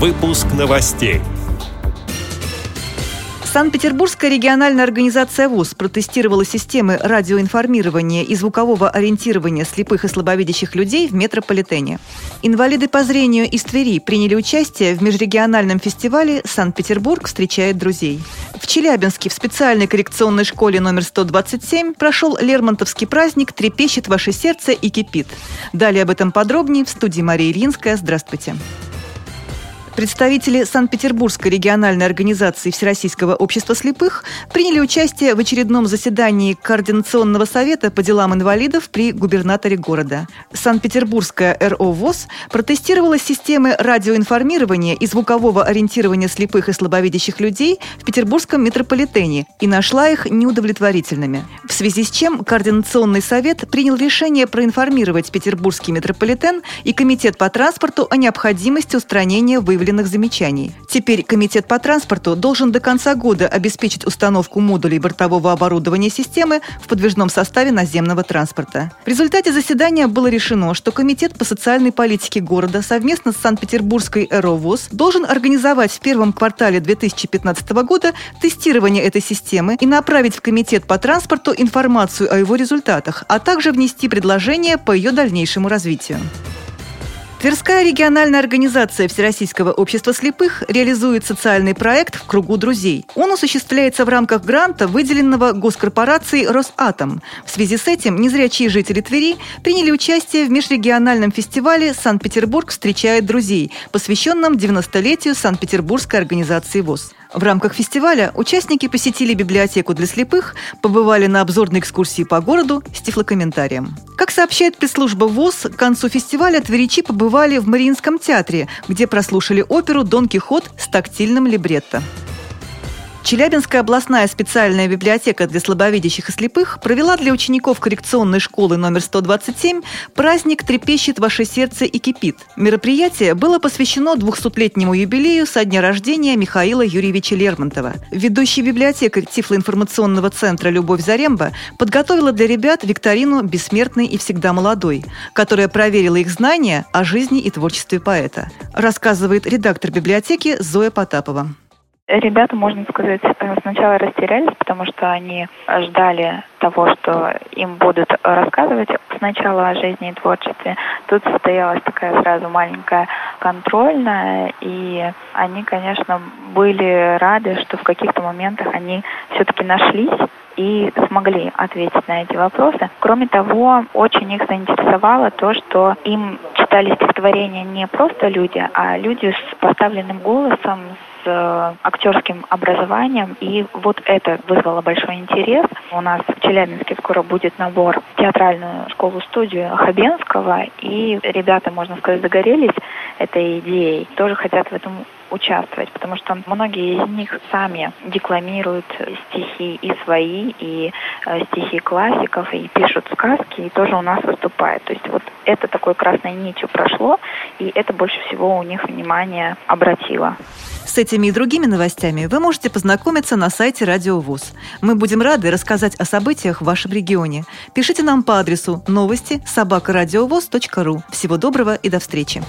Выпуск новостей. Санкт-Петербургская региональная организация ВУЗ протестировала системы радиоинформирования и звукового ориентирования слепых и слабовидящих людей в метрополитене. Инвалиды по зрению из Твери приняли участие в межрегиональном фестивале «Санкт-Петербург встречает друзей». В Челябинске в специальной коррекционной школе номер 127 прошел Лермонтовский праздник «Трепещет ваше сердце и кипит». Далее об этом подробнее в студии Мария Ильинская. Здравствуйте. Представители Санкт-Петербургской региональной организации Всероссийского общества слепых приняли участие в очередном заседании Координационного совета по делам инвалидов при губернаторе города. Санкт-Петербургская РО ВОЗ протестировала системы радиоинформирования и звукового ориентирования слепых и слабовидящих людей в петербургском метрополитене и нашла их неудовлетворительными. В связи с чем Координационный совет принял решение проинформировать петербургский метрополитен и Комитет по транспорту о необходимости устранения выявленных выявленных замечаний. Теперь Комитет по транспорту должен до конца года обеспечить установку модулей бортового оборудования системы в подвижном составе наземного транспорта. В результате заседания было решено, что Комитет по социальной политике города совместно с Санкт-Петербургской ЭРОВОЗ должен организовать в первом квартале 2015 года тестирование этой системы и направить в Комитет по транспорту информацию о его результатах, а также внести предложение по ее дальнейшему развитию. Тверская региональная организация Всероссийского общества слепых реализует социальный проект «В кругу друзей». Он осуществляется в рамках гранта, выделенного госкорпорацией «Росатом». В связи с этим незрячие жители Твери приняли участие в межрегиональном фестивале «Санкт-Петербург встречает друзей», посвященном 90-летию Санкт-Петербургской организации ВОЗ. В рамках фестиваля участники посетили библиотеку для слепых, побывали на обзорной экскурсии по городу с тифлокомментарием. Как сообщает пресс-служба ВОЗ, к концу фестиваля тверичи побывали в Мариинском театре, где прослушали оперу «Дон Кихот» с тактильным либретто. Челябинская областная специальная библиотека для слабовидящих и слепых провела для учеников коррекционной школы номер 127 праздник «Трепещет ваше сердце и кипит». Мероприятие было посвящено 200-летнему юбилею со дня рождения Михаила Юрьевича Лермонтова. Ведущий библиотекарь Тифлоинформационного центра «Любовь Заремба» подготовила для ребят викторину «Бессмертный и всегда молодой», которая проверила их знания о жизни и творчестве поэта. Рассказывает редактор библиотеки Зоя Потапова. Ребята, можно сказать, э, сначала растерялись, потому что они ждали того, что им будут рассказывать сначала о жизни и творчестве. Тут состоялась такая сразу маленькая контрольная, и они, конечно, были рады, что в каких-то моментах они все-таки нашлись и смогли ответить на эти вопросы. Кроме того, очень их заинтересовало то, что им читали стихотворения не просто люди, а люди с поставленным голосом, э, актерским образованием, и вот это вызвало большой интерес. У нас в Челябинске скоро будет набор в театральную школу-студию Хабенского, и ребята, можно сказать, загорелись этой идеей, тоже хотят в этом участвовать, потому что многие из них сами декламируют стихи и свои, и э, стихи классиков, и пишут сказки, и тоже у нас выступают. То есть вот это такой красной нитью прошло, и это больше всего у них внимание обратило. С этими и другими новостями вы можете познакомиться на сайте Радио ВУЗ. Мы будем рады рассказать о событиях в вашем регионе. Пишите нам по адресу новости собакарадиовоз.ру. Всего доброго и до встречи!